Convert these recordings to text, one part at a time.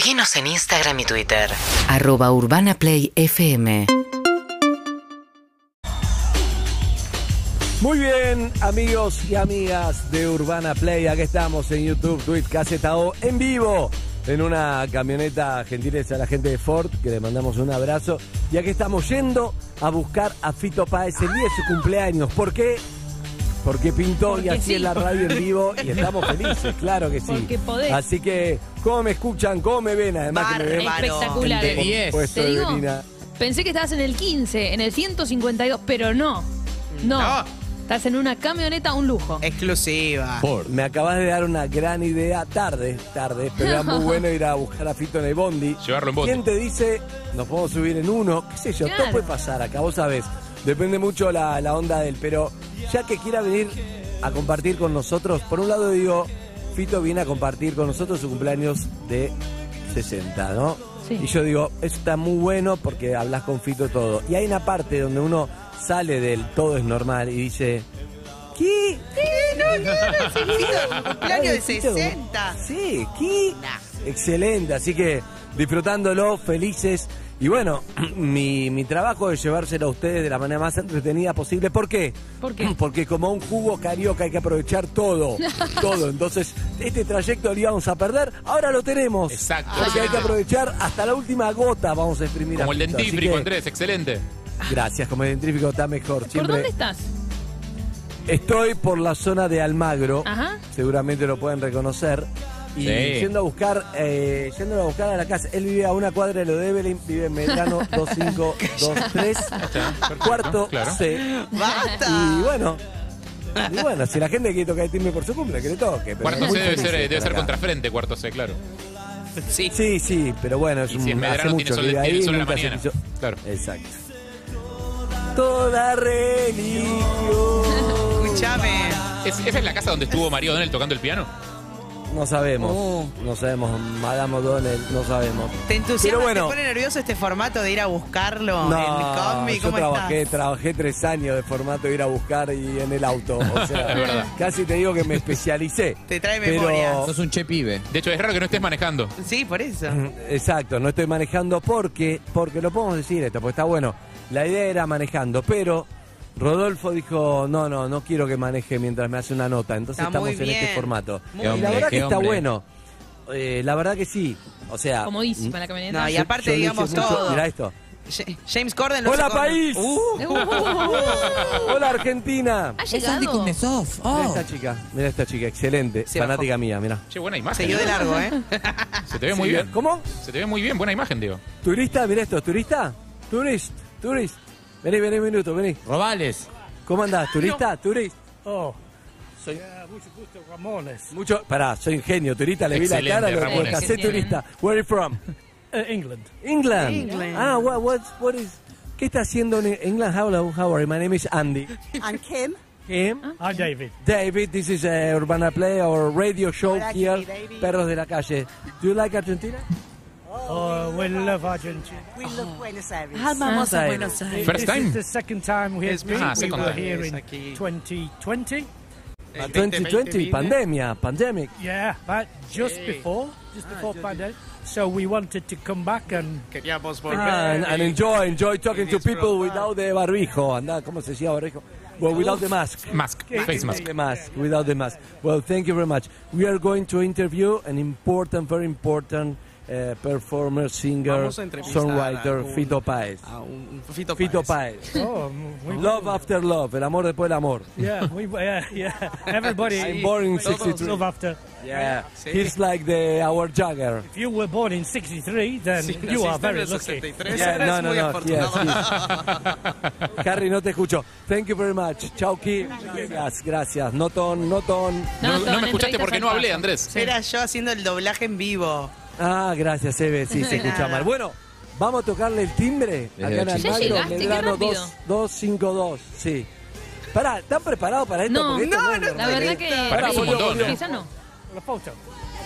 Seguinos en Instagram y Twitter. Arroba Urbana Play FM. Muy bien, amigos y amigas de Urbana Play, aquí estamos en YouTube, Twitch, Casetao, en vivo, en una camioneta gentileza a la gente de Ford, que le mandamos un abrazo. Y aquí estamos yendo a buscar a Fito Páez el día de su cumpleaños. ¿Por qué? Porque pintó y Porque así sí. en la radio en vivo y estamos felices, claro que sí. Porque podés. Así que, ¿cómo me escuchan? ¿Cómo me ven? Además que me ven. Espectacular. De por 10. supuesto, Te digo. Pensé que estabas en el 15, en el 152, pero no. No. No. Estás en una camioneta, un lujo. Exclusiva. Me acabas de dar una gran idea tarde, tarde, pero era muy bueno ir a buscar a Fito en el bondi. Llevarlo en bondi. ¿Quién te dice, nos podemos subir en uno? ¿Qué sé yo? Todo puede pasar acá, vos sabés. Depende mucho la, la onda del, pero ya que quiera venir a compartir con nosotros, por un lado digo, Fito viene a compartir con nosotros su cumpleaños de 60, ¿no? Sí. Y yo digo, eso está muy bueno porque hablas con Fito todo. Y hay una parte donde uno sale del todo es normal y dice, ¿qué? Cumpleaños de Fito, 60. Sí, ¿qué? Nah. Excelente, así que disfrutándolo, felices. Y bueno, mi, mi trabajo es llevárselo a ustedes de la manera más entretenida posible. ¿Por qué? ¿Por qué? Porque como un jugo carioca hay que aprovechar todo, todo. Entonces, este trayecto lo íbamos a perder, ahora lo tenemos. Exacto. Porque hay que aprovechar hasta la última gota, vamos a exprimir Como a el dentífrico, que, Andrés, excelente. Gracias, como el dentífrico está mejor. ¿Por Siempre dónde estás? Estoy por la zona de Almagro, Ajá. seguramente lo pueden reconocer. Y Sí. yendo a buscar, eh, yendo a buscar a la casa, él vive a una cuadra de lo de Evelyn, vive en Medrano 2523, cuarto claro. C. ¡Basta! Y bueno, y bueno, si la gente quiere tocar el timbre por su cumple, que le toque. pero Cuarto C debe ser, de debe ser contrafrente, cuarto C, claro. Sí. Sí, sí, pero bueno, es Y un, si es Medrano, hace tiene mucho sol tiene ahí, sol en la mañana. Claro. Exacto. Toda religión. Escúchame. ¿Es, ¿Esa es la casa donde estuvo Mario O'Donnell tocando el piano? No sabemos, Oh. no sabemos, Madame O'Donnell, no sabemos. ¿Te entusiasma? Pero bueno. ¿Te pone nervioso este formato de ir a buscarlo en No, Cosmi? yo ¿Cómo trabajé, estás? trabajé tres años de formato de ir a buscar y en el auto. O sea, Es verdad. casi te digo que me especialicé. Te trae Pero- memoria. Sos un che pibe. De hecho, es raro que no estés manejando. Sí, por eso. Exacto, no estoy manejando porque, porque lo podemos decir esto, porque está bueno. La idea era manejando, pero Rodolfo dijo, no, no, no quiero que maneje mientras me hace una nota. Entonces Está muy estamos en este formato. Muy y la verdad Qué que está hombre. bueno. Eh, la verdad que sí. O sea, Comodísima la camioneta. No, y aparte, yo hice digamos mucho- todo. Mirá esto. Ja- James Corden lo ¡Hola, sacó- país! Uh, ¡Hola, Argentina! ¿Ha Es Andy llegado? Kuznetsov. Mira Oh. esta chica, mira esta chica, excelente, Se fanática mía, mira. Che, buena imagen. Siguió de largo, ¿eh? Se te ve muy Sí, bien. ¿Cómo? Se te ve muy bien, buena imagen, digo. ¿Turista? Mira esto, ¿turista? Turist, turist. Vení, vení un minuto, vení. Robales. ¿Cómo andás? ¿Turista? ¿Turist? Oh, Soy yeah, mucho gusto, Ramones. mucho. Pará, soy ingenio, turista, le vi la cara, lo Ramones. casé turista. Where are you from? Uh, England. England. England. Ah, what, what, what is, ¿qué está haciendo en England? How, how are you? My name is Andy. I'm Kim. Kim? I'm David. David, this is a Urbana Play, our radio show Hola, here. Perros de la Calle. Do you like Argentina? Oh, we love Argentina. We love Buenos Aires. Amamos a Aires. Buenos Aires. First this time? is the second time we have been. Ah, we were here in 2020. Ah, 2020, pandemia, pandemic. Yeah, but just before, just before pandemic. So we wanted to come back and Queríamos Ah, and, and enjoy, enjoy talking to people without the barbijo. Anda, ¿cómo se decía barbijo? Well, without the mask. Mask, face mask. The mask, without the mask. Well, thank you very much. We are going to interview an important, very important uh, performer, singer, songwriter, a un- Fito Páez. A un Fito, Fito Páez. Páez. oh, we, Love after love, el amor después del amor. yeah, we, yeah, yeah. Everybody. I'm born in todos 63. love after. Yeah, Sí. he's like the our Jagger. If you were born in '63, then Sí, you are very lucky. 63, Yeah, no, no, muy no. afortunado. Yes, Harry, no te escucho. Thank you very much. Chao, Kim. Gracias, gracias. Noton, noton. No, no son me escuchaste porque no hablé. Andrés. Era yo haciendo el doblaje en vivo. Ah, gracias, Eve. Sí, se escucha mal. Bueno, vamos a tocarle el timbre acá en Almagro, Medrano rápido. 2, 252. Sí. Pará, ¿están preparados para esto? No, Porque esto no, es no, La normal, verdad ¿eh? que. Pará, es un montón, ¿eh? Quizá no. La foto.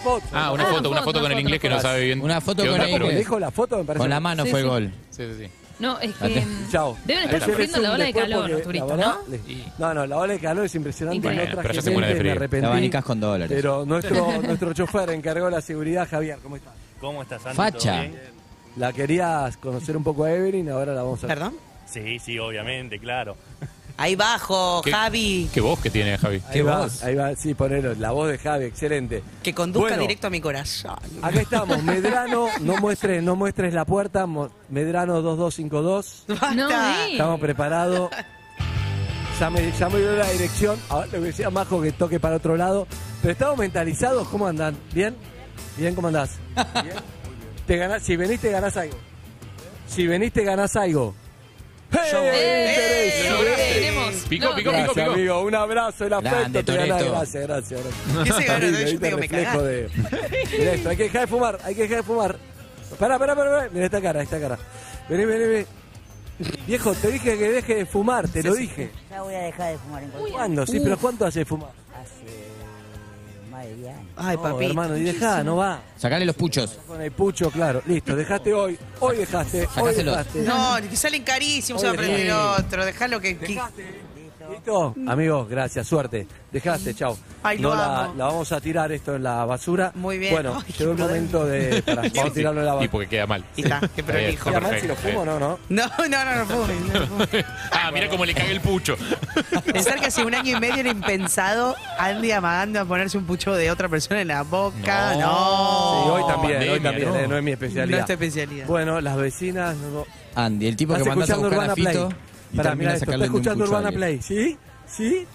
Foto. Ah, una Ah, foto, una foto, foto con el foto, inglés que no sabe bien. Una foto qué con onda, el pero- ¿Me inglés. dijo la foto? Me parece Con la mano Sí, fue el gol. Sí, sí, sí. No, es que. Mm, Chao. Deben estar sufriendo la ola de después calor porque los la turistas, verdad- ¿no? No, no, la ola de calor es impresionante. Increíble. No traje Pero ya se muere de me frío. arrepentí. Con dólares. Pero nuestro, nuestro chofer encargó la seguridad, Javier, ¿cómo estás? ¿Cómo estás, Santi? Facha. ¿Todo bien? La querías conocer un poco a Evelyn, ahora la vamos a... ¿Perdón? Sí, sí, obviamente, claro. Ahí bajo, ¿Qué- Javi. Qué voz que tiene Javi. Ahí ¿Qué va, voz? ahí va, sí, ponelo, la voz de Javi, excelente. Que conduzca Bueno. directo a mi corazón. Acá estamos, Medrano, no muestres, no muestres la puerta, Medrano 2252. Basta. No, eh. Estamos preparados. Ya me, ya me dio la dirección. Ahora le decía a Majo que toque para otro lado. Pero estamos mentalizados. ¿Cómo andan? ¿Bien? ¿Bien? ¿Cómo andás? ¿Bien? Te ganás, si venís, te ganás algo. Si venís, te ganás algo. Picó, no. Gracias, picó. amigo. Un abrazo, el afecto. Grande, te. Toretto. Gracias, gracias. gracias. ¿Qué se ganó? Yo ¿viste te digo, el me reflejo cagaste. de... Mira esto, hay que dejar de fumar, hay que dejar de fumar. Pará, pará, pará, pará. Mira esta cara, esta cara. Vení, vení, vení. Viejo, te dije que deje de fumar, te lo dije. Ya voy a dejar de fumar en cualquier ¿Cuándo? Sí, pero ¿cuánto hace de fumar? hace más de 10 años. Ay, No, papi. hermano, y dejá, no va. Sacale los puchos. Con el pucho, claro. Listo, dejaste hoy. Hoy dejaste, hoy dejaste. No, que salen carísimos, se va a prender otro. Dejalo que. que- ¿Listo? Amigos, gracias, suerte. Dejaste, chao. Ay, lo no la, amo. la vamos a tirar esto en la basura. Muy bien. Bueno, Ay, llegó el momento de. pará, vamos a tirarlo en la Y basura. porque queda mal. Y está, qué prolijo. está ¿Queda mal si lo perfecto, fumo no, no? No, no, no, no no fumes. Ah, mira cómo le caga el pucho. Pensar que hace un año y medio era impensado Andy amagando a ponerse un pucho de otra persona en la boca. No. No. Sí, hoy también, hoy pandemia, también, no. eh, no es mi No especialidad. es tu especialidad. Bueno, las vecinas. No, Andy, el tipo Estás que mandas a escuchando buscar a Urbana Fito Play. Y Pará, termina mira esto, ¿estás un escuchando Urbana. Play? ¿Sí? ¿Sí?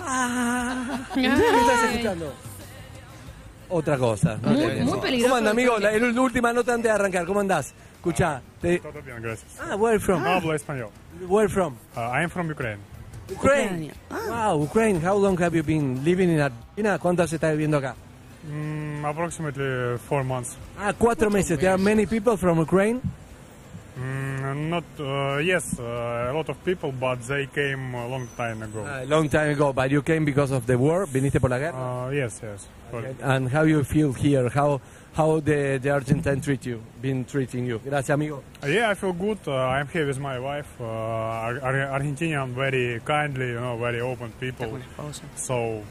Ah. ¿Qué estás escuchando? Otra cosa. no Muy- peligroso ¿Cómo anda, amigo? La, la última nota antes de arrancar. ¿Cómo andás? Escuchá. Te... Todo bien, gracias. Ah, where from? Hablo español. Where from? Uh, I am from Ukraine. Ukraine. Wow, Ukraine. How long have you been living in Argentina? ¿Cuánto has estado viviendo acá? Mm, approximately four months. Ah, cuatro meses. There are many people from Ukraine. Mm, not uh, yes, uh, a lot of people, but they came a long time ago. A long time ago, but you came because of the war. ¿Viniste por la guerra? Uh, yes, yes. Sorry. And how you feel here? How how the the Argentine treat you? Been treating you? Gracias, amigo. Uh, yeah, I feel good. Uh, I'm here with my wife. Uh, Ar- Ar- Argentinian, very kindly, you know, very open people. So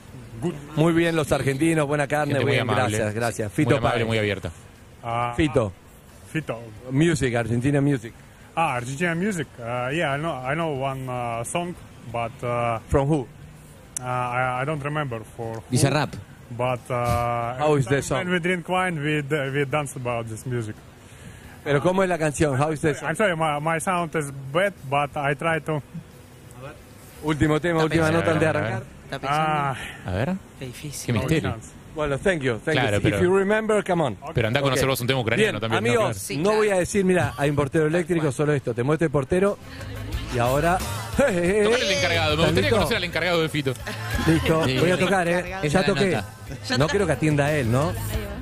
good. Muy bien los argentinos, buena carne, Gente muy bien, amable. gracias, gracias. Muy Fito amable, Páez. muy abierta. Uh, Fito, Fito. music, Argentina music. Ah, Argentinian music. Uh, yeah, I know. I know one uh, song, but uh, From who? uh, I, I don't remember for. who. Dice rap. But uh, How every is the song? When we drink wine, we d- we dance about this music. Pero ¿cómo es la canción? How is the song? I'm sorry, my, my sound is bad, but I try to. Último tema, última nota antes de arrancar. Está pensando. Ah, A ver. Qué difícil. Qué misterio. Bueno, thank you, thank Claro, you. pero- If you remember, come on. Pero anda a conocer Ok. vos un tema ucraniano Bien, también. ¿no? amigos, Claro. Sí, no claro. voy a decir, mira, hay un portero eléctrico, solo esto. Te muestro el portero y ahora... Tocale al encargado. Me ¿Estás gustaría listo? conocer al encargado de Fito. Listo, Sí. voy a tocar, ¿eh? Ya toqué. No quiero que atienda a él, ¿no?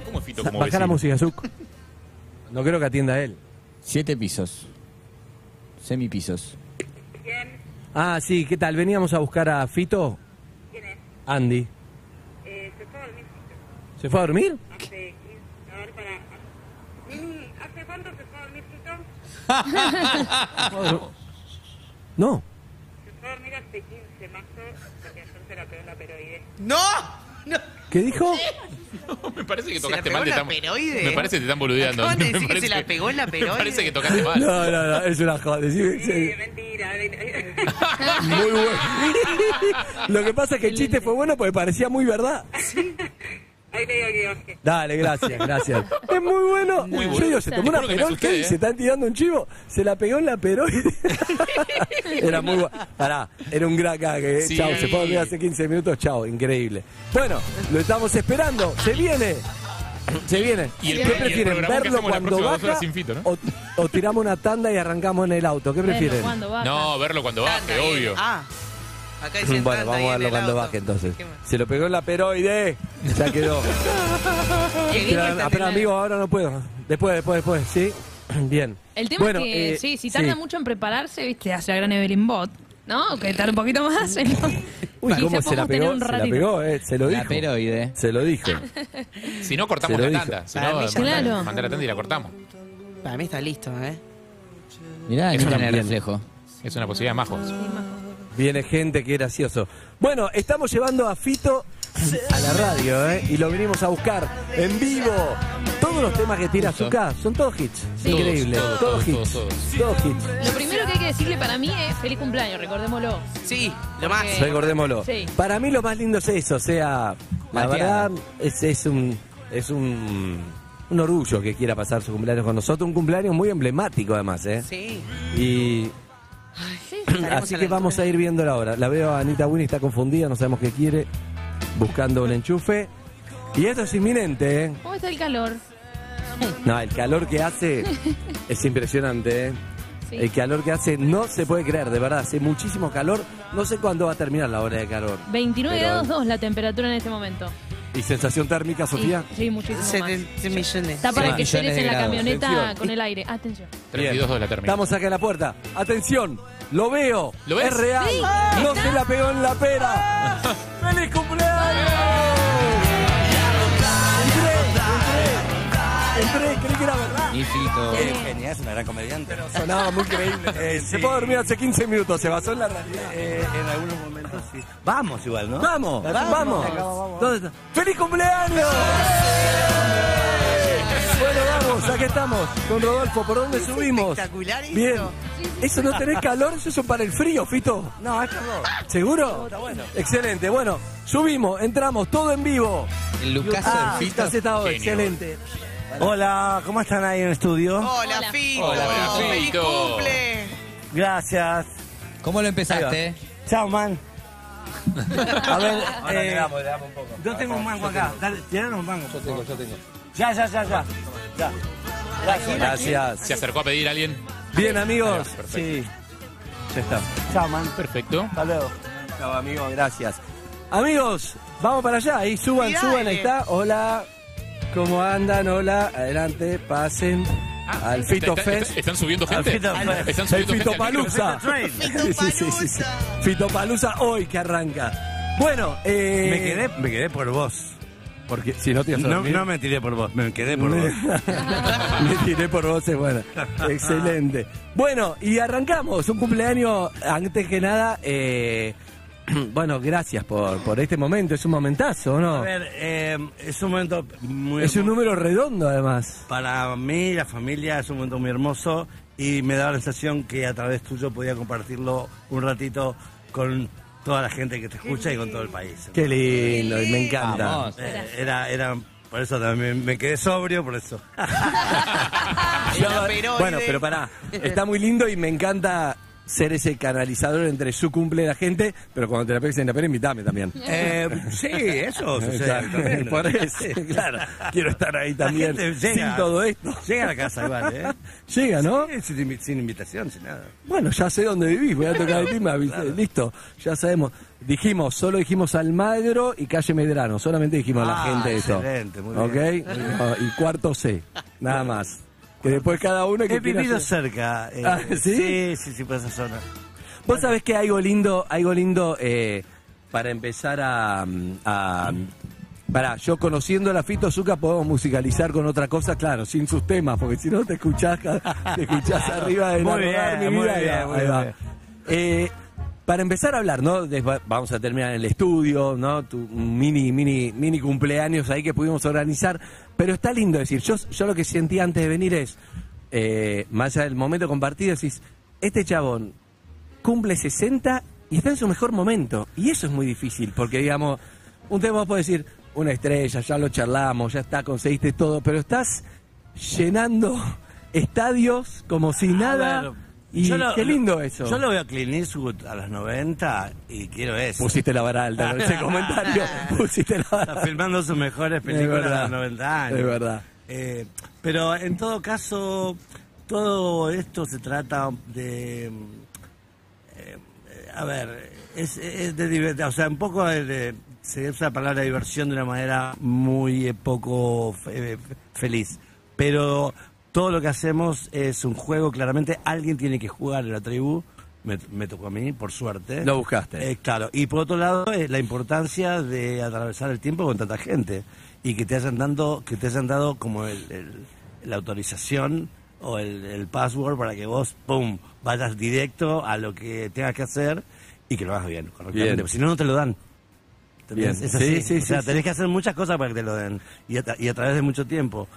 ¿Cómo es Fito como Baja la música, Zuc. No quiero que atienda a él. Siete pisos. Semipisos. Ah, sí, ¿qué tal? Veníamos a buscar a Fito. ¿Quién es? Andy. Eh, se fue a dormir ¿Se fue a dormir? hace 15, a ver, para... Mm, ¿Hace cuánto se fue a dormir Fito? No. Se fue a dormir hace 15 marzo, porque ayer se la pegó en la peroide. ¡No! ¡No! ¿Qué dijo? Me parece que ¿Se la tocaste pegó mal. en te peroide? Me parece que te están boludeando. Acaban de Me decir que se la pegó en la Me peroide. parece que tocaste mal. No, no, no, es una joda. Sí, sí, mentira. Muy bueno. Lo que pasa es que el chiste fue bueno porque parecía muy verdad. Ahí le digo que baje. Dale, gracias, gracias. Es muy bueno. Muy Yo bueno. digo, se tomó una que. ¿eh? Se están tirando un chivo, se la pegó en la peroide. era muy bueno. Pará, era un gran gag, ¿eh? Sí. Chao, se fue a dormir hace 15 minutos, chao, increíble. Bueno, lo estamos esperando, se viene. Se viene. Y el- ¿Qué y el prefieren? programa que ¿Verlo hacemos cuando dos baja horas sin Fito, ¿no? o, o tiramos una tanda y arrancamos en el auto? ¿Qué prefieren? No, verlo cuando baje, bien. obvio. Ah. Acá dicen Bueno, vamos a verlo cuando baje entonces. Se lo pegó en la peroide. Ya quedó. Pero, en amigo, ahora no puedo. Después, después, después. ¿Sí? Bien. El tema Bueno, es que, eh, sí, si tarda sí. mucho en prepararse, viste, hace la gran Evelyn Bot, ¿no? Que tarda un poquito más. ¿no? Uy, Y ¿cómo se la pegó? un Se la pegó, eh. Se lo La dijo. peroide. Se lo dijo. Si no, cortamos la dijo. tanda. Si no, Claro. mandá la tanda y la cortamos. Para mí está listo, ¿eh? Mirá, el también. reflejo. Es una posibilidad, majos. Viene gente, qué gracioso. Bueno, estamos llevando a Fito a la radio, ¿eh? Y lo venimos a buscar en vivo. Todos los temas que tira Azúcar son todos hits. Sí. Increíble. Todos, Todos, todos, hits. todos, Todos hits. Lo primero que hay que decirle para mí es feliz cumpleaños, recordémoslo. Sí, lo más. Porque- Recordémoslo. Sí. Para mí lo más lindo es eso, o sea, la verdad es, es un es un, un orgullo que quiera pasar su cumpleaños con nosotros, un cumpleaños muy emblemático además, ¿eh? Sí. Y así que vamos a ir viendo ahora. La veo a Anita Winnie, está confundida, no sabemos qué quiere, buscando un enchufe. Y esto es inminente, ¿eh? ¿Cómo está el calor? No, el calor que hace es impresionante, ¿eh? Sí. El calor que hace no se puede creer, de verdad, hace muchísimo calor. No sé cuándo va a terminar la hora de calor. 29 Pero- grados 2 la temperatura en este momento. ¿Y sensación térmica, Sofía? Sí, sí, muchísimo más. 70 millones. Está para Sí, que de en la grados. camioneta Atención. con el aire. Atención. 32 de la terminal. Estamos acá en la puerta. Atención, lo veo. ¿Lo ves? Es real. Sí. No se la pegó en la pera. ¡Feliz cumpleaños! Entré, entré, entré, creí que era verdad. Y Fito. Genial, es una gran comediante. Sonaba muy creíble. Eh, Se puede dormir hace 15 minutos, se basó en la realidad. Eh, en algunos momentos sí. Vamos igual, ¿no? Vamos, Vamos, vamos. acá, vamos. ¿Dónde está? ¡Feliz cumpleaños! Vamos, aquí estamos con Rodolfo. ¿Por dónde subimos? espectacular esto. Bien. ¿Eso no tenés calor? ¿Eso es para el frío, Fito? No, esto no. ¿Seguro? Está bueno. Excelente. Bueno, subimos, entramos, todo en vivo. El Lucaso Ah, del Fito. Genio. excelente. Hola, ¿cómo están ahí en el estudio? Hola, Hola. Fito. Hola, ¡Feliz Fito. cumple! Gracias. ¿Cómo lo empezaste? Chao, man. A ver, eh, le damos, le damos un poco. yo tengo un mango acá. Dale, un mango. Yo tengo, yo tengo. Ya, ya, ya, ya. Ya. Gracias. Gracias. ¿Se acercó a pedir a alguien? Bien, amigos. Perfecto. Sí. Ya está. Chao, man. Perfecto. Hasta luego. Chao, amigo, gracias. Amigos, vamos para allá. Ahí suban, Sí, suban, ahí está. Hola. ¿Cómo andan? Hola. Adelante, pasen al Fito Está- Fest. está- ¿Están subiendo Al gente? Fito. ¿Están El subiendo gente Fito? Palusa. Train. Fitopalusa. Fito Palusa hoy que arranca. Bueno, eh. Me quedé, me quedé por vos. Porque si no te ibas a No, dormir. no me tiré por vos, me quedé por vos. Me tiré por vos, es bueno. Excelente. Bueno, y arrancamos. Un cumpleaños, antes que nada, eh, bueno, gracias por, por este momento. Es un momentazo, A ¿no? ver, eh, es un momento muy Es un hermoso. número redondo, además. Para mí, la familia, es un momento muy hermoso y me da la sensación que a través tuyo podía compartirlo un ratito con toda la gente que te escucha y con todo el país. Qué lindo, y me encanta. Eh, era, era, por eso también me quedé sobrio, por eso. Bueno, pero pará, está muy lindo y me encanta ser ese canalizador entre su cumple la gente, pero cuando te la pegues en la pera, invítame también. Eh, sí, eso sucede. Por eso, claro. Quiero estar ahí también sin todo esto. Llega a la casa igual, ¿eh? Llega, ¿no? Sí, sin, sin invitación, sin nada. Bueno, ya sé dónde vivís, voy a tocar el timbre, avisé, listo, ya sabemos. Dijimos, solo dijimos Almagro y Calle Medrano, solamente dijimos a la Ah, gente eso. excelente, muy ¿Ok? bien. No, y cuarto C, nada más. Que después cada uno que He vivido hacer- cerca. eh, Ah, ¿sí? Sí, sí, sí, por esa zona. Vos sabés que hay algo lindo, algo lindo eh, para empezar a... a Pará, yo conociendo a la Fito Zucca podemos musicalizar con otra cosa, claro, sin sus temas, porque si no te escuchás, te escuchás arriba de Muy Narrodar, bien, mi muy vida, bien, muy ahí va. bien. Eh, para empezar a hablar, ¿no? Después vamos a terminar en el estudio, ¿no? Tu mini, mini, mini cumpleaños ahí que pudimos organizar. Pero está lindo decir, yo, yo lo que sentí antes de venir es, eh, más allá del momento compartido, decís, este chabón cumple 60 y está en su mejor momento. Y eso es muy difícil, porque digamos, un tema vos podés decir, una estrella, ya lo charlamos, ya está, conseguiste todo, pero estás llenando estadios como si nada. Ver, y yo lo- qué lindo eso. Yo lo veo a Clint Eastwood a los 90 y quiero eso. Pusiste la vara alta con ese comentario. Pusiste la vara Está filmando sus mejores películas verdad, a los 90 años. es verdad. Eh, pero en todo caso, todo esto se trata de... eh, a ver, es, es de diver- O sea, un poco de- de- se usa la palabra diversión de una manera muy eh, poco fe- feliz. Pero todo lo que hacemos es un juego, claramente alguien tiene que jugar en la tribu. Me, me tocó a mí, por suerte. Lo buscaste. Eh, claro, y por otro lado, eh, la importancia de atravesar el tiempo con tanta gente y que te hayan dado, que te hayan dado como el, el- la autorización o el, el password para que vos, pum, vayas directo a lo que tengas que hacer y que lo hagas bien, correctamente. Bien. Si no, no te lo dan. Bien. Es así. Sí, sí, o sea, sí, tenés que hacer muchas cosas para que te lo den y a, tra- y a través de mucho tiempo.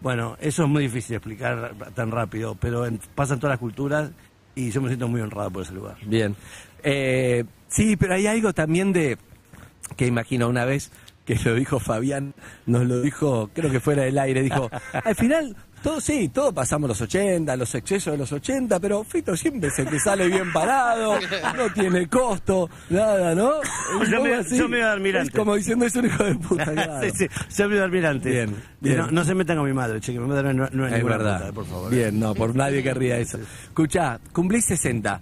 Bueno, eso es muy difícil de explicar tan rápido, pero en- pasa en todas las culturas y yo me siento muy honrado por ese lugar. Bien. Eh, sí, pero hay algo también de que imagino una vez que lo dijo Fabián, nos lo dijo, creo que fuera del aire, dijo, al final, todo sí, todo pasamos los 80, los excesos de los 80, pero Fito siempre es el que sale bien parado, no tiene costo, nada, ¿no? Yo me- así. yo me iba de almirante. Como diciendo, es un hijo de puta, claro. sí, sí, yo soy almirante. Bien, bien. No, no se metan con mi madre, che, que mi madre no, no es, Es ninguna verdad. puta, por favor. Bien, no, por nadie querría eso. Escuchá, cumplís 60.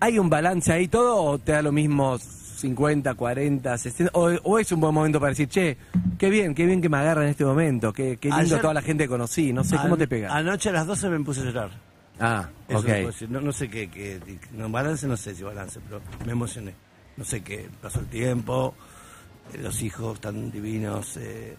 ¿Hay un balance ahí todo o te da lo mismo 50, 40, 60? O, o es un buen momento para decir, che, qué bien, qué bien que me agarra en este momento, qué, qué lindo Ayer- toda la gente que conocí, no sé, ¿cómo te pega? Anoche a las 12 me puse a llorar. Ah, Eso ok. No, no sé qué, qué- no, balance no sé si balance, pero me emocioné. No sé qué, pasó el tiempo, eh, los hijos tan divinos, eh,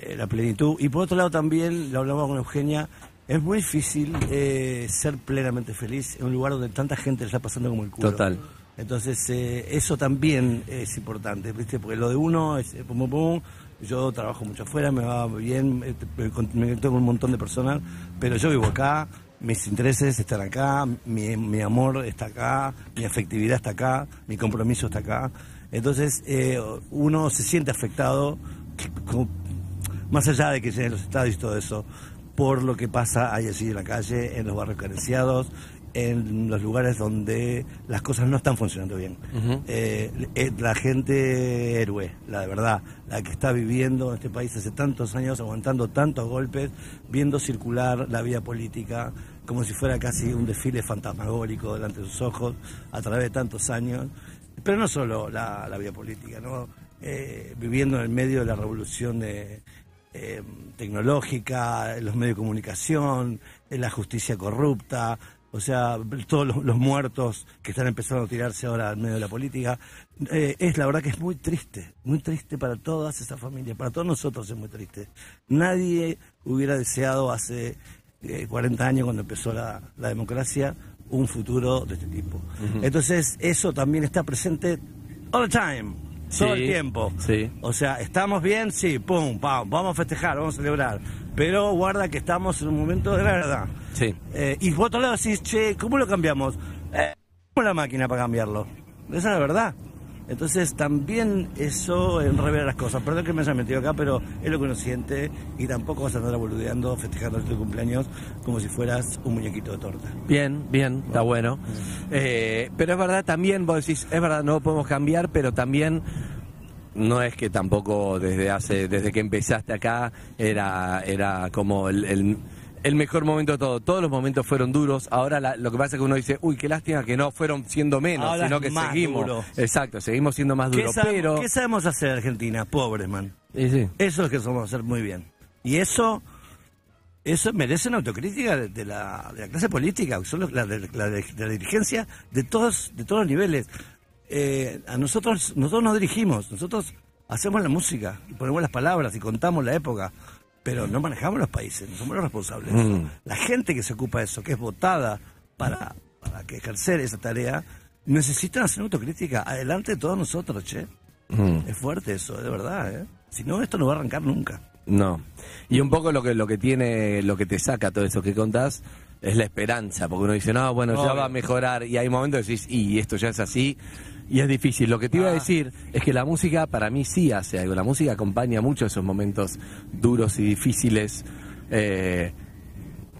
eh, la plenitud. Y por otro lado también, lo hablamos con Eugenia, es muy difícil eh, ser plenamente feliz en un lugar donde tanta gente le está pasando como el culo. Total. Entonces, eh, eso también es importante, ¿viste? Porque lo de uno es eh, pum, pum. Yo trabajo mucho afuera, me va bien, eh, me con- me conecto con un montón de personas, pero yo vivo acá, mis intereses están acá, mi, mi amor está acá, mi afectividad está acá, mi compromiso está acá. Entonces, eh, uno se siente afectado, más allá de que lleguen los estadios y todo eso, por lo que pasa ahí así en la calle, en los barrios carenciados, en los lugares donde las cosas no están funcionando bien. Eh, eh, la gente héroe, la de verdad, la que está viviendo en este país hace tantos años, aguantando tantos golpes, viendo circular la vida política como si fuera casi un desfile fantasmagórico delante de sus ojos a través de tantos años. Pero no solo la, la vida política, ¿no? Eh, viviendo en el medio de la revolución de, eh, tecnológica, en los medios de comunicación, en la justicia corrupta, o sea, todos los, los muertos que están empezando a tirarse ahora en medio de la política. Eh, es la verdad que es muy triste, muy triste para todas esas familias, para todos nosotros es muy triste. Nadie hubiera deseado hace eh, 40 años, cuando empezó la, la democracia, un futuro de este tipo. Entonces, eso también está presente all the time, todo Sí, el tiempo. sí. O sea, ¿estamos bien? Sí, pum, pam, vamos a festejar, vamos a celebrar. Pero guarda que estamos en un momento de verdad. Sí. Eh, y por otro lado decís, che, ¿cómo lo cambiamos? Eh, ¿Cómo la máquina para cambiarlo? Esa es la verdad. Entonces también eso enrevera las cosas. Perdón que me haya metido acá, pero es lo que uno siente y tampoco vas a andar boludeando, festejando tu cumpleaños como si fueras un muñequito de torta. Bien, bien, está bueno. Eh, pero es verdad también, vos decís, es verdad, no podemos cambiar, pero también no es que tampoco desde hace, desde que empezaste acá era, era como el, el- el mejor momento de todo. Todos los momentos fueron duros. Ahora la- lo que pasa es que uno dice, uy, qué lástima que no fueron siendo menos, Ahora sino que más seguimos. duro. Exacto, seguimos siendo más ¿Qué duros. sabemos, Pero. qué sabemos hacer Argentina? Pobres, man. Sí. Eso es lo que somos hacer muy bien. Y eso eso merece una autocrítica de, de la, de la clase política, son los- la, de, la de la dirigencia de todos, de todos los niveles. Eh, a nosotros, nosotros nos dirigimos, nosotros hacemos la música, y ponemos las palabras y contamos la época, pero no manejamos los países, no somos los responsables. Mm. La gente que se ocupa de eso, que es votada para, para que ejercer esa tarea, necesitan hacer autocrítica. Adelante de todos nosotros, che. Mm. Es fuerte eso, de verdad, ¿eh? Si no, esto no va a arrancar nunca. No. Y un poco lo que lo que tiene, lo que te saca todo eso que contás es la esperanza, porque uno dice, no, bueno, ya va a mejorar, y hay momentos que decís, y esto ya es así, y es difícil. Lo que te iba a Ah. decir es que la música para mí sí hace algo, la música acompaña mucho esos momentos duros y difíciles, eh,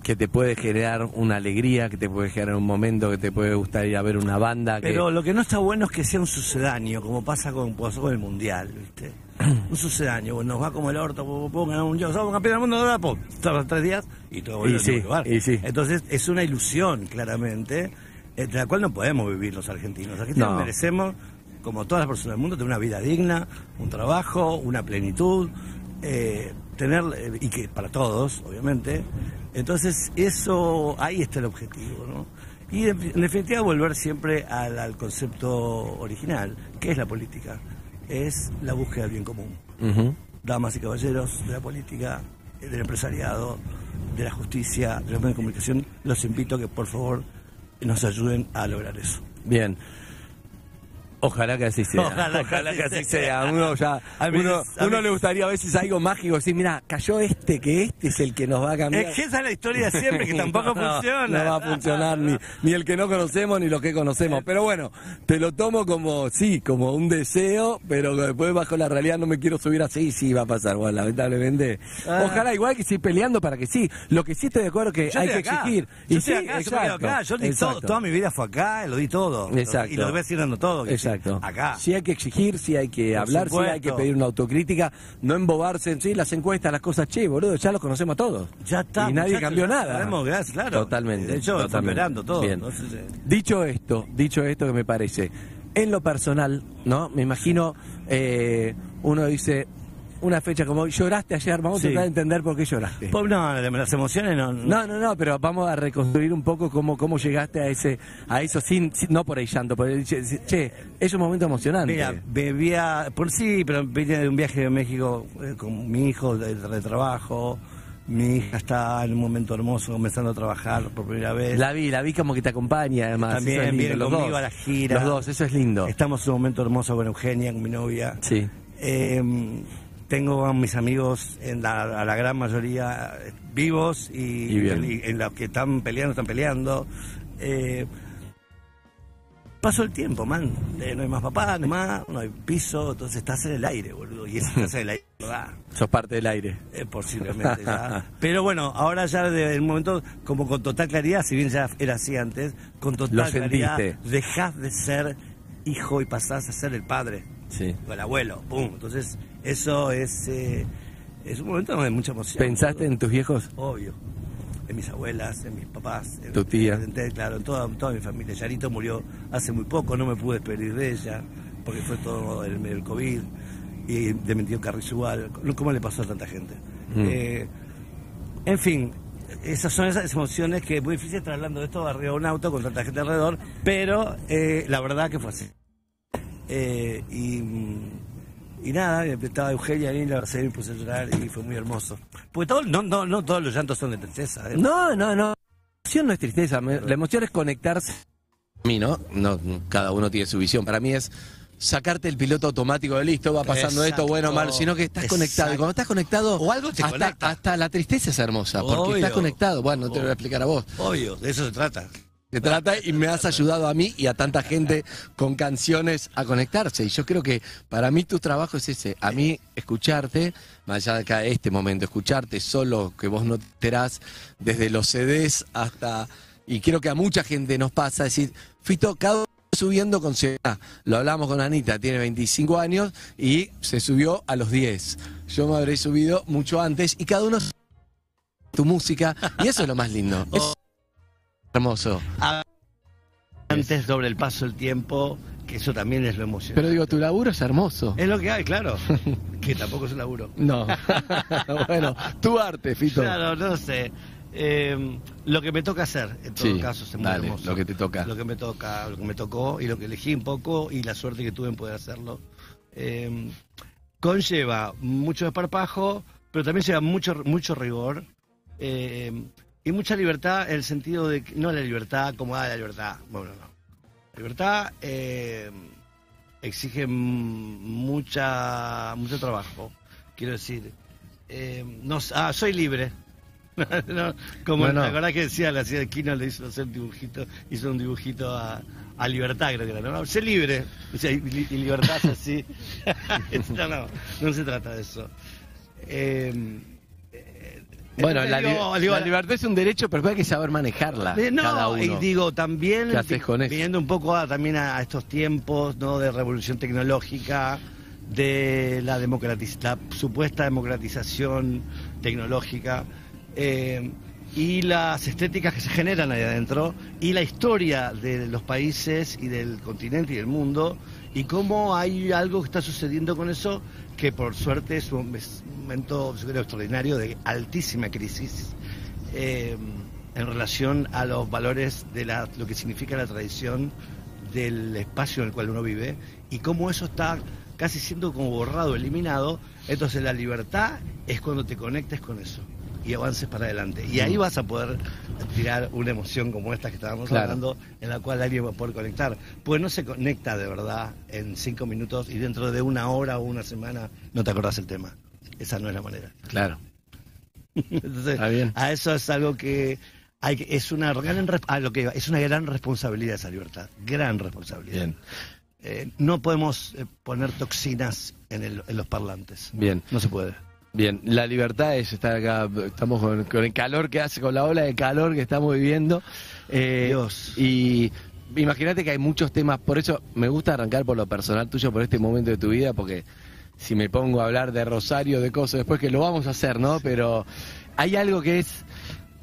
que te puede generar una alegría, que te puede generar un momento, que te puede gustar ir a ver una banda. que- Pero lo que no está bueno es que sea un sucedáneo, como pasa con, pasó con el Mundial, ¿viste? Un sucedáneo, nos va como el orto, ganamos un somos campeón del mundo, ahora, pum, tres días y todo vuelve Y sí, lugar. y sí. Entonces, es una ilusión, claramente, de la cual no podemos vivir los argentinos. Los argentinos No. merecemos, como todas las personas del mundo, tener una vida digna, un trabajo, una plenitud, eh, tener, eh, y que para todos, obviamente. Entonces, eso, ahí está el objetivo, ¿no? Y en, en definitiva volver siempre al, al concepto original, que es la política, es la búsqueda del bien común. Damas y caballeros de la política, eh, del empresariado, de la justicia, de los medios de comunicación, los invito a que por favor nos ayuden a lograr eso. Bien. Ojalá que así sea. Ojalá que así sea. sea. Uno ya, A mí- uno, a uno mí- le gustaría a veces algo mágico, decir, mira, cayó este, que este es el que nos va a cambiar. Es que esa es la historia siempre, que tampoco No, funciona. No va a funcionar ni, ni el que no conocemos ni los que conocemos. Pero bueno, te lo tomo como, sí, como un deseo, pero después bajo la realidad no me quiero subir así, sí va a pasar, bueno, lamentablemente. Ah. Ojalá igual que sí peleando para que sí. Lo que sí estoy de acuerdo que Yo hay que estoy acá. exigir. Yo y estoy sí, acá, yo me quedo exacto, acá. Yo di todo, exacto. toda mi vida fue acá, lo di todo. Exacto. Y lo voy a seguir dando todo. sí, Exacto. Acá. Sí hay que exigir, sí hay que Por hablar, sí hay que supuesto. pedir una autocrítica, no embobarse en sí, las encuestas, las cosas, che, boludo, ya los conocemos todos. Ya está. Y nadie cambió nada. sabemos, claro. Totalmente. De hecho, fue totalmente. esperando todo. Bien. Dicho esto, dicho esto que me parece, en lo personal, ¿no? Me imagino, eh, uno dice, una fecha como hoy, lloraste ayer, vamos Sí. a tratar de entender por qué lloraste. pues no, las emociones no. No, no, no, pero vamos a reconstruir un poco cómo, cómo llegaste a ese, a eso sin, sin- no por el llanto, por el, che, che, es un momento emocionante. Mira, bebía, por sí, pero vine de un viaje de México eh, con mi hijo de, de trabajo. Mi hija está en un momento hermoso comenzando a trabajar por primera vez. La vi, la vi como que te acompaña además. También es viene los conmigo dos. a la gira. Los dos, eso es lindo. Estamos en un momento hermoso con Eugenia, con mi novia. Sí. Eh, tengo a mis amigos, en la, a la gran mayoría, vivos y, Y bien. y en los que están peleando, están peleando. Eh, pasó el tiempo, man. Eh, no hay más papá, no hay más, no hay piso, entonces estás en el aire, boludo. Y estás en el aire, ¿verdad? Sos parte del aire. Eh, posiblemente ya. Pero bueno, ahora ya de el momento, como con total claridad, si bien ya era así antes, con total claridad, dejás de ser hijo y pasás a ser el padre, Sí. o el abuelo, pum. Entonces, eso es, eh, es un momento de mucha emoción. ¿Pensaste en tus viejos? Obvio. En mis abuelas, en mis papás. En, Tu tía. en- en- claro, en toda, toda mi familia. Yarito murió hace muy poco, no me pude despedir de ella, porque fue todo el, el COVID. Y de mi tío ¿cómo le pasó a tanta gente? Mm. Eh, en fin, esas son esas emociones que es muy difícil estar hablando de esto arriba de un auto con tanta gente alrededor, pero eh, la verdad que fue así. Eh, y, y nada, estaba Eugenia ahí, la abracé y me puse a llorar y fue muy hermoso. Porque todo, no, no, no todos los llantos son de tristeza. ¿eh? No, no, no. La emoción no es tristeza, la emoción es conectarse. A mí, ¿no? No, cada uno tiene su visión. Para mí es sacarte el piloto automático de listo, va pasando Exacto. esto, bueno, malo, sino que estás Exacto. conectado. Y cuando estás conectado, O algo te hasta, conecta. hasta la tristeza es hermosa, porque Obvio. estás conectado. Bueno, no te lo voy a explicar a vos. Obvio, de eso se trata. Se trata y me has ayudado a mí y a tanta gente con canciones a conectarse. Y yo creo que para mí tu trabajo es ese. A mí escucharte, más allá de acá este momento, escucharte solo, que vos no te enterás, desde los CDs hasta... Y creo que a mucha gente nos pasa decir, Fito, cada subiendo con edad. Lo hablamos con Anita, tiene 25 años y se subió a los 10. Yo me habré subido mucho antes y cada uno tu música y eso es lo más lindo. hermoso. Antes doble el paso el tiempo, que eso también es lo emocionante. Pero digo, tu laburo es hermoso. Es lo que hay, claro. que tampoco es un laburo. No. bueno, tu arte, Fito. Claro, no sé. Eh, lo que me toca hacer, en todo Sí, caso, es muy dale, hermoso. lo que te toca. Lo que me toca, lo que me tocó y lo que elegí un poco y la suerte que tuve en poder hacerlo. Eh, conlleva mucho desparpajo, pero también lleva mucho, mucho rigor eh, y mucha libertad en el sentido de que no la libertad como ah, la libertad. Bueno, no. La libertad eh, exige mucha, mucho trabajo. Quiero decir, eh, no, ah, soy libre. No, como No, no. la verdad que decía la ciudad de Quino le hizo hacer un dibujito, hizo un dibujito a, a libertad, creo que era, ¿no? sé libre. O sea, y, y libertad es así. no, no, no se trata de eso. Eh, Bueno, la, li- digo- digo, la libertad es un derecho, pero hay que saber manejarla. cada No, uno. y digo, también ¿Qué haces con eso? viniendo un poco a- también a, a estos tiempos ¿no? de revolución tecnológica, de la, democratiz- la supuesta democratización tecnológica, eh, y las estéticas que se generan ahí adentro, y la historia de los países y del continente y del mundo, y cómo hay algo que está sucediendo con eso, que por suerte es un, es momento, yo creo, extraordinario de altísima crisis eh, en relación a los valores de la, lo que significa la tradición del espacio en el cual uno vive y cómo eso está casi siendo como borrado, eliminado. Entonces la libertad es cuando te conectes con eso. y avances para adelante. Y ahí vas a poder tirar una emoción como esta que estábamos Claro. hablando, en la cual alguien va a poder conectar. Pues no se conecta de verdad en cinco minutos y dentro de una hora o una semana no te acordás el tema. Esa no es la manera. Claro. Entonces, Está bien. a eso es algo que hay que- es una gran a lo que es una gran responsabilidad esa libertad, gran responsabilidad. Bien. Eh, no podemos eh, poner toxinas en, el- en los parlantes. Bien. No se puede. Bien, la libertad es estar acá, estamos con, con el calor que hace, con la ola de calor que estamos viviendo. Eh, Dios. Y imagínate que hay muchos temas, por eso me gusta arrancar por lo personal tuyo, por este momento de tu vida, porque si me pongo a hablar de Rosario, de cosas, después que lo vamos a hacer, ¿no? Pero hay algo que es,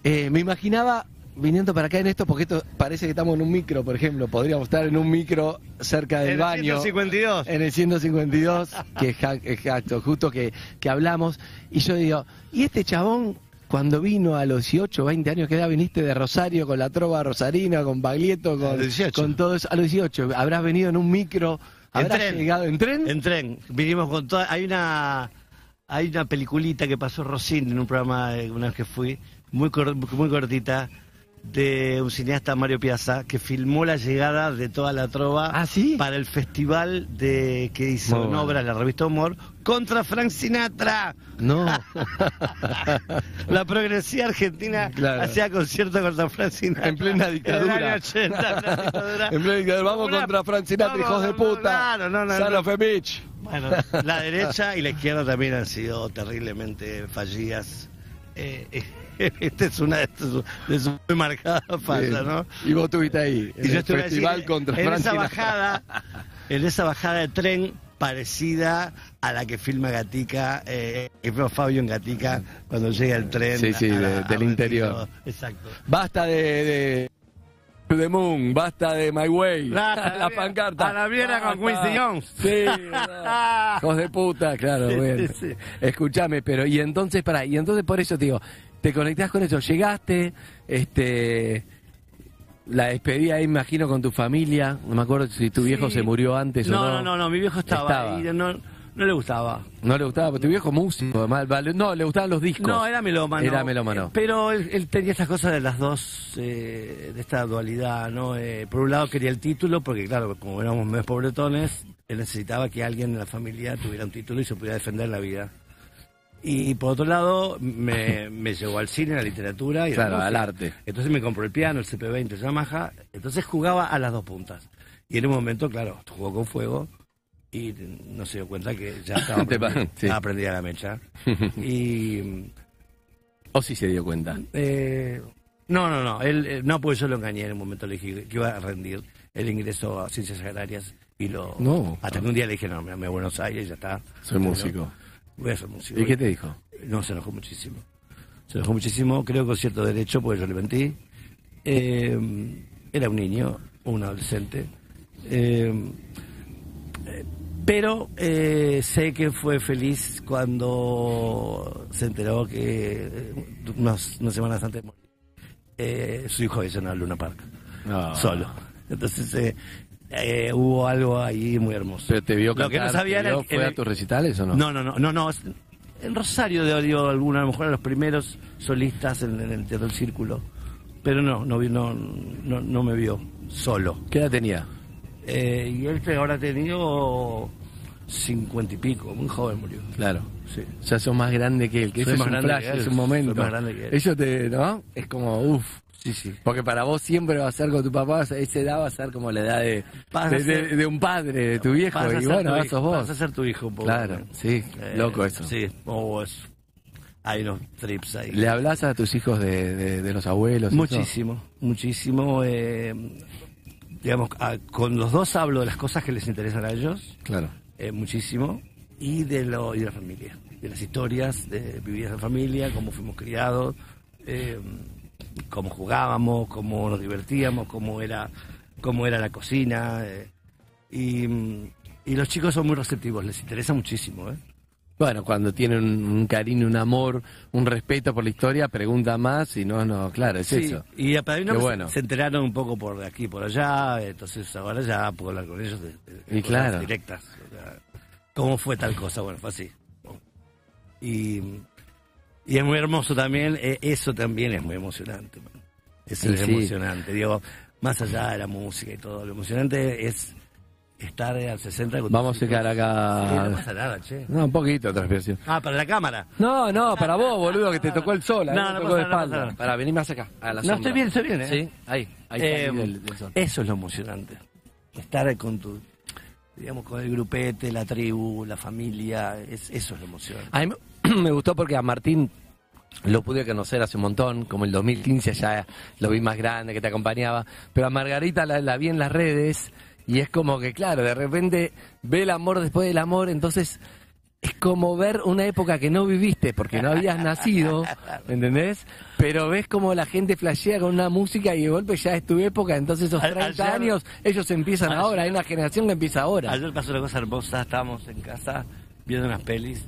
eh, me imaginaba viniendo para acá en esto, porque esto parece que estamos en un micro, por ejemplo, podríamos estar en un micro cerca del En el baño. 152. En el 152, que es exacto, justo que, que hablamos. Y yo digo, ¿y este chabón cuando vino a los 18, 20 años que edad viniste de Rosario con la trova rosarina, con Baglietto, con, los 18. con todo eso? A los 18, habrás venido en un micro, En tren. llegado en tren. En tren. Vinimos con toda. Hay una. Hay una peliculita que pasó Rosín en un programa una vez que fui, muy, cor- muy cortita, de un cineasta Mario Piazza, que filmó la llegada de toda la trova ¿Ah, sí? para el festival de que hizo en bueno. obras la revista Humor contra Frank Sinatra. No. La progresía argentina Claro. hacía concierto contra Frank Sinatra. En plena dictadura. En el año 80, en plena dictadura. En plena dictadura, vamos Una- contra Frank Sinatra, vamos, hijos de puta. Claro, no, no, no. a bitch. Bueno, la derecha y la izquierda también han sido terriblemente fallidas. Eh, eh, esta es una de sus, de sus muy marcadas fallas, ¿no? Y vos estuviste ahí, en Y yo el festival en- contra en esa bajada, en esa bajada de tren parecida a la que filma Gatica, eh, que filma Fabio en Gatica cuando llega el tren. Sí, sí, a- a- de- a del interior. Exacto. Basta de, the Moon, basta de My Way. La- La, pancarta. a la mierda con. Quincy Jones. Sí, hijos de puta, claro, Sí, bueno. sí, sí. Escúchame, pero y entonces para y entonces por eso te digo, te conectás con eso, llegaste, este la despedida ahí, imagino con tu familia, no me acuerdo si tu viejo Sí. se murió antes o No, no. no, no, no, mi viejo estaba, Estaba. ahí, no, no le gustaba. No le gustaba, pero tu viejo músico, además, no, le gustaban los discos. No, era melómano. Era melómano. Eh, Pero él, él tenía estas cosas de las dos, eh, de esta dualidad, ¿no? Eh, por un lado quería el título, porque claro, como éramos medio pobretones, él necesitaba que alguien en la familia tuviera un título y se pudiera defender en la vida. Y por otro lado, me, me llevó al cine, a la literatura y Claro, al arte. Entonces me compró el piano, el CP20 Yamaha, entonces jugaba a las dos puntas. Y en un momento, claro, jugó con fuego y no se dio cuenta que ya estaba Te pa- prendida, sí. la mecha. y O si se dio cuenta. eh, no, no, no, él, eh, no, pues yo lo engañé en un momento, le dije que iba a rendir el ingreso a ciencias agrarias y lo... No. Hasta que un día le dije, no, me voy a Buenos Aires, ya está. Soy músico. Voy a ser músico. ¿Y qué te dijo? No, se enojó muchísimo. Se enojó muchísimo, creo con cierto derecho, porque yo le mentí. Eh, era un niño, un adolescente. Eh, pero eh, sé que fue feliz cuando se enteró que eh, unas, unas semanas antes de morir, su hijo había llenado Luna Park, No. solo. Entonces eh, hubo algo ahí muy hermoso. Pero te vio Lo que no sabía era el- ¿Fue a tus recitales o no? no, no, no, no, no. En Rosario de dio alguna, a lo mejor a los primeros solistas en, en el Teatro del Círculo. Pero no, no, no, no, no me vio solo. ¿Qué edad tenía? Eh, y él te habrá tenido cincuenta y pico, muy joven murió. Claro. Sí. Ya sos más grande que él, que Soy eso es más un grande flash, que él, es un soy momento. más grande que él. Eso te, ¿no? Es como, uff. Sí, sí. Porque para vos siempre va a ser con tu papá, esa edad va a ser como la edad de, de, ser- de- un padre, de tu viejo, y bueno, hijo, sos vos. Vas a ser tu hijo un poco. Claro, sí, Eh, loco eso. Sí, o es- hay unos trips ahí. ¿Le hablas a tus hijos de, de- de los abuelos? eso? Muchísimo, muchísimo. eh, digamos, a- con los dos hablo de las cosas que les interesan a ellos, Claro. eh, muchísimo, y de, lo, y de la familia, de las historias de vividas en familia, cómo fuimos criados, eh, cómo jugábamos, cómo nos divertíamos, cómo era, cómo era la cocina. eh, y, mm, y los chicos son muy receptivos, les interesa muchísimo. ¿eh? Bueno, cuando tienen un, cariño, un amor, un respeto por la historia, pregunta más y no, no, claro, es Sí, eso. Y a padrino bueno. se enteraron un poco por aquí por allá, entonces ahora ya puedo hablar con ellos de, de- Y claro. directas. o sea, ¿Cómo fue tal cosa? Bueno, fue así. Y, Y es muy hermoso también, eh, eso también es muy emocionante. man. Eso Y es sí. emocionante. Digo, más allá de la música y todo, lo emocionante es estar al 60 con Vamos a sacar acá. Sí, no pasa nada, che. No, un poquito de transpiración. Ah, para la cámara. No, no, para vos, boludo, que te tocó el sol. No, te no tocó de pasa espalda. no pasa. Pará, vení más acá, a la No, sombra. estoy bien, estoy bien, ¿eh? Sí, ahí, ahí Eh, salí del, del sol. Eso es lo emocionante. Estar con tu, digamos, con el grupete, la tribu, la familia, es, eso es lo emocionante. A mí me- gustó porque a Martín lo pude conocer hace un montón, como el 2015 ya lo vi más grande, que te acompañaba, pero a Margarita la, la vi en las redes y es como que, claro, de repente ve el amor después del amor, entonces es como ver una época que no viviste porque no habías nacido, ¿entendés? Pero ves como la gente flashea con una música y de golpe ya es tu época, entonces esos A- 30 ayer- años ellos empiezan ayer- ahora, hay una generación que empieza ahora. Ayer pasó una cosa hermosa, estábamos en casa viendo unas pelis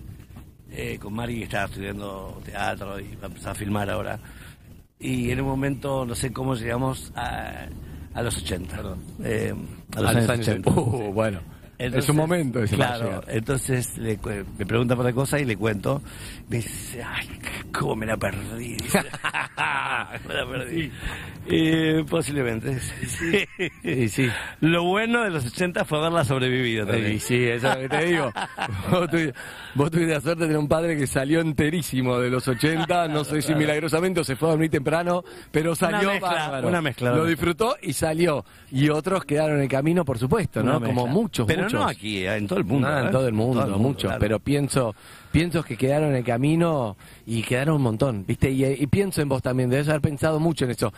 eh, con Mari que estaba estudiando teatro y va a empezar a filmar ahora. Y en un momento, no sé cómo llegamos a, a los 80. Eh, a los, A los años, años 80. Uh, bueno, es un momento ese Claro, entonces le, me pregunta por la cosa y le cuento. Me dice, ay, cómo me la perdí. Me la perdí. Eh, posiblemente. Sí. Sí, sí. Lo bueno de los 80 fue haberla sobrevivido también. Sí, sí, eso es lo que te digo. Vos tuviste, vos tuviste la suerte de tener un padre que salió enterísimo de los 80, no sé si milagrosamente o se fue a dormir temprano, pero salió mezcla, bárbaro. una mezcla, Lo una mezcla. disfrutó y salió. Y otros quedaron en el camino, por supuesto, ¿no? Como muchos, Pero muchos. no aquí, eh, en todo el mundo. No, en ¿eh? todo el mundo, Todo el mundo, muchos. claro. Pero pienso, pienso que quedaron en el camino y quedaron un montón, ¿viste? Y, y pienso en vos también, debes haber pensado mucho en eso.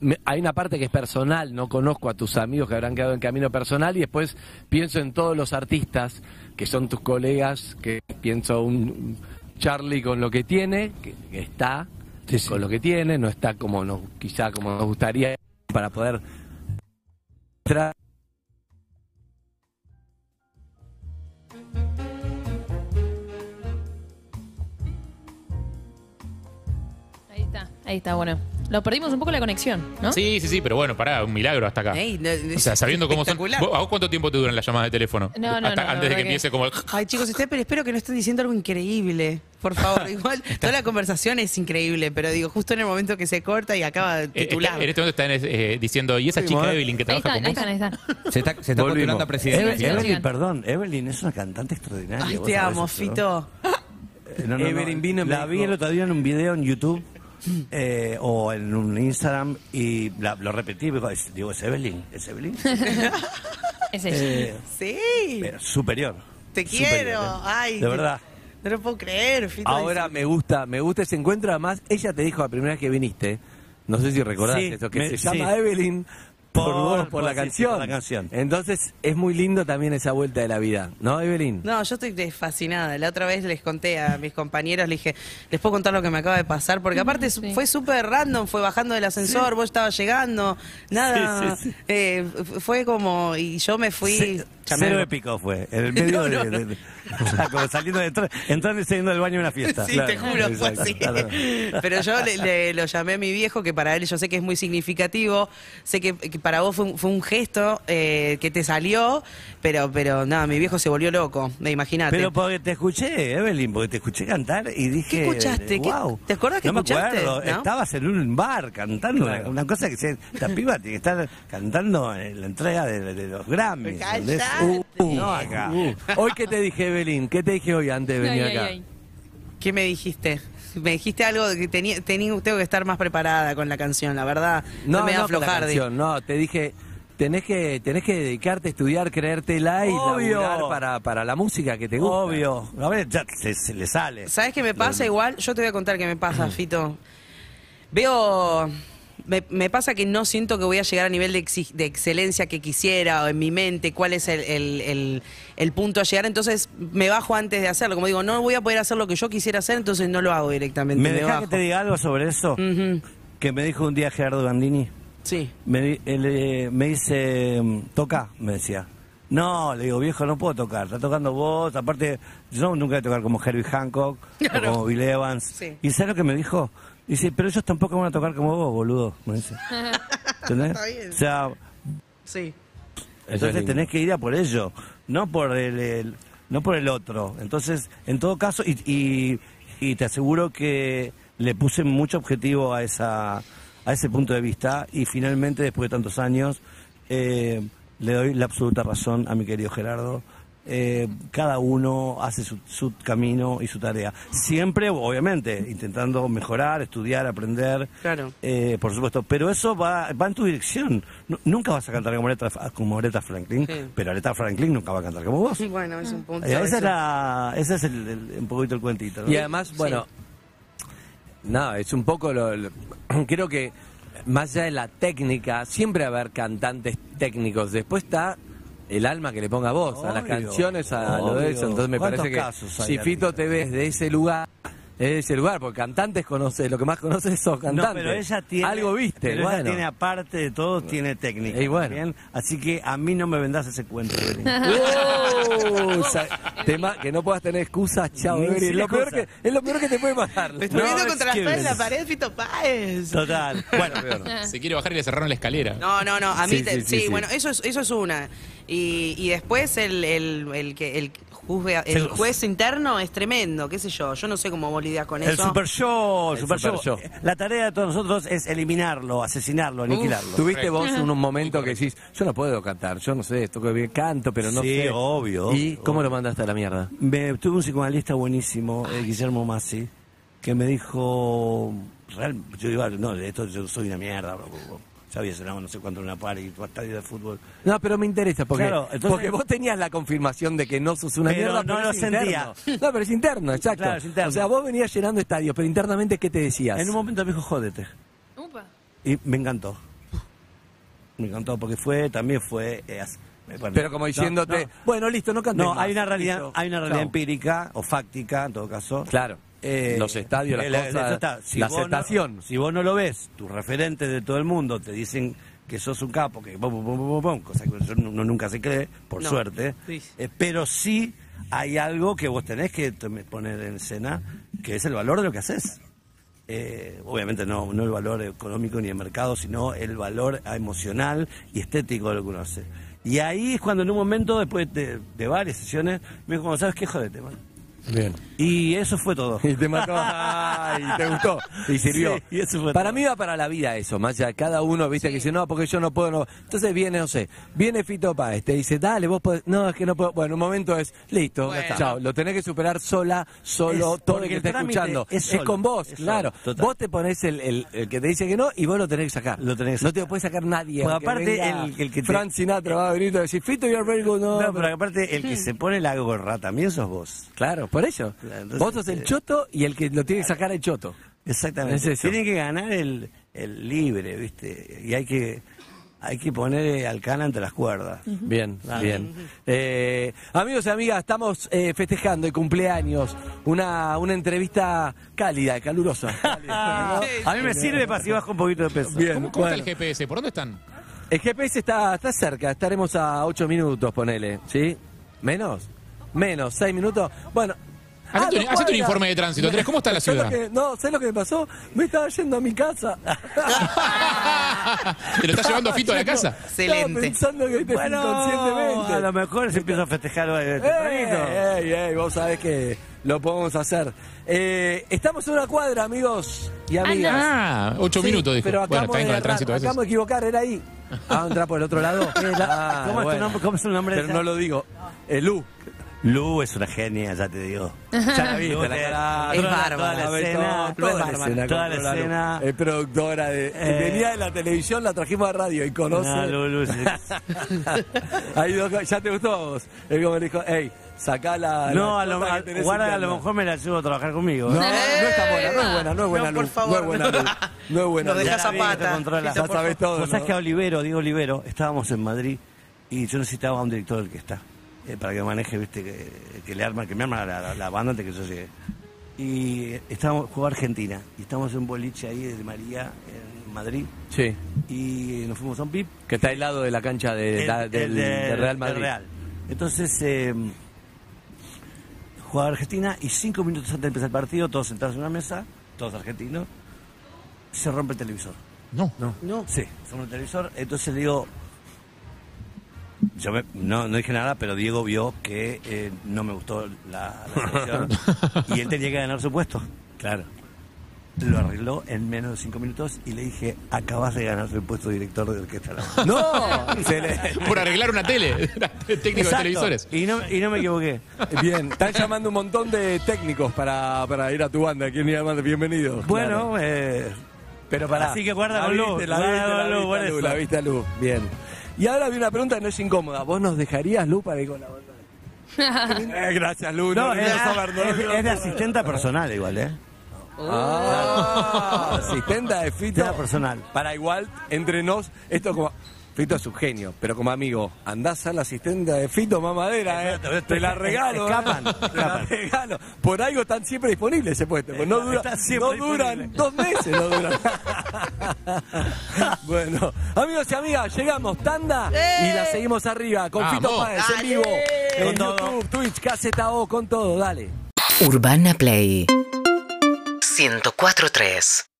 Me- hay una parte que es personal, no conozco a tus amigos que habrán quedado en camino personal y después pienso en todos los artistas que son tus colegas, que pienso un Charlie con lo que tiene, que, que está con lo que tiene, no está como nos, quizá como nos gustaría para poder tra- Ahí está, bueno. Lo perdimos un poco la conexión, ¿no? Sí, sí, sí, pero bueno, pará, un milagro hasta acá. Ey, no, O sea, sabiendo cómo son. espectacular. ¿Vos- ¿A vos cuánto tiempo te duran las llamadas de teléfono? No, no, Hasta no, antes de que empiece como. el- Ay, chicos, este- pero espero que no estén diciendo algo increíble. Por favor, igual toda la conversación es increíble, pero digo, justo en el momento que se corta y acaba de Eh, está- titular. en este momento están eh, diciendo, ¿y esa chica Evelyn que Ahí trabaja están, con ahí vos? están, ahí están. Se está, se está Volvimos. postulando a presidente. Evelyn, Sí, Evelyn, sigan. perdón, Evelyn es una cantante extraordinaria. Ay, vos te sabés amo, eso, ¿no? Fito. Eh, no, no, no. Evelyn vino y me La vi dijo- el otro día en un video en YouTube eh, o en un Instagram y la- lo repetí. Digo, es, digo, ¿es Evelyn? ¿Es Evelyn? Es ella. Eh, Sí, pero superior. te Superior, quiero. ¿eh? Ay, De te- verdad. No lo puedo creer, Fito. Ahora Dice- me gusta, me gusta ese encuentro. Además, ella te dijo la primera vez que viniste, no sé si recordás Sí, eso, que me- se sí. llama Evelyn por, Por- vos, por, por- la sí, canción. por la canción. Entonces, es muy lindo también esa vuelta de la vida, ¿no, Evelyn? No, yo estoy fascinada. La otra vez les conté a mis compañeros, les dije, les puedo contar lo que me acaba de pasar, porque aparte Sí. fue súper random, fue bajando del ascensor, vos estabas llegando, nada, Sí, sí, sí. eh, fue como, y yo me fui... Cero épico fue. En el medio No, no, de, de- de- o sea, como saliendo de entrar, entrando y saliendo del baño de una fiesta. Sí, te juro, fue Exacto, así. claro. Pero yo le, le- lo llamé a mi viejo, que para él yo sé que es muy significativo, sé que, que para vos fue un, fue un gesto eh, que te salió, pero pero nada, mi viejo se volvió loco, imagínate. Pero porque te escuché, Evelyn, porque te escuché cantar y dije. ¿Qué escuchaste? ¿Qué- Wow. te acordás que no escuchaste? me acuerdo. ¿No? Estabas en un bar cantando una cosa que se. Esta piba tiene que estar cantando en la entrega de, de los Grammys. Uh, no acá. Uh, hoy, ¿qué te dije, Evelyn? ¿Qué te dije hoy antes de venir Ay, acá? ay. ¿Qué me dijiste? Me dijiste algo de que tenía, tenía- tengo que estar más preparada con la canción, la verdad. No, me con la aflojar. canción, no, te dije, tenés que, tenés que dedicarte a estudiar, creértela y Obvio. laburar para, para la música que te gusta. Obvio. A ver, ya se, se le sale. ¿Sabes qué me pasa igual? Yo te voy a contar qué me pasa, Fito. Veo. Me, me pasa que no siento que voy a llegar a nivel de, excelencia que quisiera o en mi mente cuál es el, el- el- el punto a llegar. Entonces me bajo antes de hacerlo. Como digo, no voy a poder hacer lo que yo quisiera hacer, entonces no lo hago directamente. ¿Me Me, dejas que te diga algo sobre eso? Que me dijo un día Gerardo Gandini. Sí. Me, él, eh, me dice, toca, me decía. No, le digo, viejo, no puedo tocar. Está tocando vos. Aparte, yo nunca voy a tocar como Herbie Hancock Claro. o como Bill Evans. Sí. ¿Y sabes lo que me dijo? Dice, pero ellos tampoco van a tocar como vos, boludo. Me dice. ¿Entendés? Está bien. O sea, Sí. entonces tenés que ir a por ello, no por el, el- no por el otro. Entonces, en todo caso, y, y, y te aseguro que le puse mucho objetivo a esa a ese punto de vista y finalmente después de tantos años eh, le doy la absoluta razón a mi querido Gerardo. Eh, cada uno hace su, su camino y su tarea. Siempre, obviamente, intentando mejorar, estudiar, aprender. Claro. Eh, por supuesto, pero eso va, va en tu dirección. Nu- nunca vas a cantar como Aretha, como Aretha Franklin, Sí. pero Aretha Franklin nunca va a cantar como vos. Bueno, es un punto. Eh, esa es la, ese es el, el- un poquito el cuentito. ¿no? Y además, bueno, no, es un poco lo, lo- creo que más allá de la técnica, siempre va a haber cantantes técnicos. Después está el alma que le ponga voz a las Obvio, canciones, a lo de eso. Entonces me ¿Cuántos parece que si Fito te ves de ese lugar, es ese lugar, porque cantantes conoces, lo que más conoces son cantantes. No, pero ella tiene. Algo viste, pero bueno. ella tiene, aparte de todo, tiene técnica. Y bueno. ¿bien? Así que a mí no me vendas ese cuento. ¡Oh! O sea, tema que no puedas tener excusas, chao, Beri. Es lo, peor que, es lo peor que te puede pasar. Me estoy No, viendo contra la la pared, Fito Páez. Total. Bueno, Se quiere bajar y le cerraron la escalera. No, no, no. A mí, Sí, te- sí, sí, sí, sí. bueno, eso es, eso es una. Y, y después el, el, el que el el juez interno es tremendo, qué sé yo. Yo no sé cómo vos lidias con el eso. Super Show, El super Super show. Show. La tarea de todos nosotros es eliminarlo, asesinarlo, aniquilarlo. ¿Tuviste vos Correcto. un, un momento que decís, yo no puedo cantar, yo no sé, toco bien canto, pero no Sí, sé? obvio, ¿Y cómo obvio. lo mandaste a la mierda? Me, tuve un psicoanalista buenísimo, eh, Guillermo Massi, que me dijo, real, yo digo, no, esto yo soy una mierda, bla, cenado no sé cuánto en una party, un estadio de fútbol. No, pero me interesa, porque, Claro, entonces- porque vos tenías la confirmación de que no sos una Pero mierda, no pero lo es sentía. interno. No, pero es interno, exacto. Claro, es interno. O sea, vos venías llenando estadios, pero internamente, ¿qué te decías? En un momento me dijo, jódete. Upa. Y me encantó. Me encantó porque fue, también fue... eh, Pero como diciéndote, No, no. bueno, listo, no cantes No, más, hay una realidad, listo, hay una realidad empírica o fáctica, en todo caso. Claro. Eh, Los estadios, las la- cosas, está. Si la vos no- aceptación. si vos no lo ves, tus referentes de todo el mundo te dicen que sos un capo, que bum, bum, bum, cosa que uno nunca se cree, por No. suerte. Sí. Eh, pero sí hay algo que vos tenés que poner en escena, que es el valor de lo que haces. Eh, obviamente no, no el valor económico ni de mercado, sino el valor emocional y estético de lo que uno hace. Y ahí es cuando en un momento, después de, de varias sesiones, me dijo, ¿sabes qué? Jodete, man. Bien. Y eso fue todo. Y te mató. Ay, te gustó. Y sirvió. Sí, y eso fue para todo. mí va para la vida eso, más allá. Cada uno, viste, que dice, no, porque yo no puedo. No. Entonces viene, no sé, viene Fito Páez, te dice, dale, vos podés. No, es que no puedo. Bueno, un momento es, listo, Bueno. chao. Lo tenés que superar sola, solo, Es todo el que el está escuchando. es con vos, es claro. solo, vos te pones el, el, el que te dice que no y vos lo tenés que sacar. Lo tenés que No te lo puede sacar nadie. Porque aparte, el- el que te- Frank Sinatra va a venir y te va a decir, Fito, you're very good. No, No, pero- pero aparte, el que se pone la gorra también sos vos. Claro, por eso. Claro, entonces, vos sos el eh, choto y el que lo tiene que sacar el choto. Exactamente. Es. Tiene que ganar el, el libre, ¿viste? Y hay que, hay que poner al cana entre las cuerdas. Bien, bien. Eh, amigos y amigas, estamos eh, festejando el cumpleaños. Una, una entrevista cálida, calurosa. Cálida, ¿no? A mí me sirve para si bajo un poquito de peso. Bien, ¿Cómo, cómo está el. GPS? ¿Por dónde están? El GPS está, está cerca, estaremos a 8 minutos, ponele, ¿sí? ¿Menos? Menos, 6 minutos. Bueno. Hacete ah, un- hacete informe de tránsito, Andrés, ¿cómo está la ¿Sabes lo ciudad? que- no, ¿sabes lo que me pasó? Me estaba yendo a mi casa. ¿Te lo estás llevando Fito a la casa? Estaba Excelente. pensando que te Bueno, inconscientemente. a lo mejor se empieza a festejar eh, tempranito. Ey, ey, ey, vos sabés que lo podemos hacer. Eh, estamos en una cuadra, amigos y amigas. Ah, ocho Sí, minutos, dijo. Pero Bueno, acabamos está bien de el tránsito a acabamos de equivocar, era ahí. Ah, entra por el otro lado. Ah, ¿Cómo, es tu bueno. nombre, ¿Cómo es nombre Pero no lo digo. El Lu. Lu es una genia, ya te digo. Ya la viste, la cara. Es la- bárbara. Toda la escena, toda la toda la escena, toda la controla Lu. escena. Es productora de. Eh. venía de la televisión, la trajimos a radio y conoce. No, Lu, Lu, sí. Ahí dos- ya te gustó a vos. El como le dijo, hey, sacá la. No, la a lo, a- guarda, a interna". lo mejor me la llevo a trabajar conmigo. No, ¿eh? no está buena, no es buena, no es buena No, por luz. favor, no es buena no. luz. No es buena la que te Zapata. controla. Ya sabés todo. ¿no? que a Olivero, digo Olivero, estábamos en Madrid y yo necesitaba un director del que está. Eh, para que maneje, viste, que, que le arma, que me arma la, la- la banda antes que yo llegue. Y estábamos jugando Argentina. Y estamos en un boliche ahí de María, en Madrid. Sí, Y nos fuimos a un pip. que está al lado de la cancha de, El- del, de- Real Madrid. del Real. Entonces, eh, jugaba Argentina y cinco minutos antes de empezar el partido, todos sentados en una mesa, todos argentinos, se rompe el televisor. No. No. No. Sí, se rompe el televisor. Entonces le digo, yo me- no, no dije nada, pero Diego vio que eh, no me gustó la, la y él tenía que ganar su puesto. Claro. Lo arregló en menos de cinco minutos y le dije, acabas de ganar el puesto de director de orquesta. ¡No! Se le- Por arreglar una tele. Técnico de Exacto. televisores. Y no, y no me equivoqué. Bien, están llamando un montón de técnicos para, para ir a tu banda. ¿Quién llama? Bienvenido. Bueno, eh, pero para. así que guarda luz, La la luz, por la luz, eso. la viste a luz. Bien. Y ahora viene una pregunta que no es incómoda. ¿Vos nos dejarías, Lu, para ir con la banda? Eh, gracias, Lu. no, es, saber, no lo es- es de asistenta personal igual, ¿eh? Ah, asistenta de Fito. Asistenta personal. Para igual, entre nos, esto como. Fito es un genio, pero como amigo, andás a la asistente de Fito Mamadera, ¿eh? Te la regalo. ¿eh? Escapan, Te la regalo. Por algo están siempre disponibles ese puesto. Pues no, dura, no duran dos meses, no duran. bueno, amigos y amigas, llegamos tanda y la seguimos arriba con Vamos. Fito Páez en vivo. En Con todo. YouTube, Twitch, Caseta O, con todo, dale. Urbana Play 104.3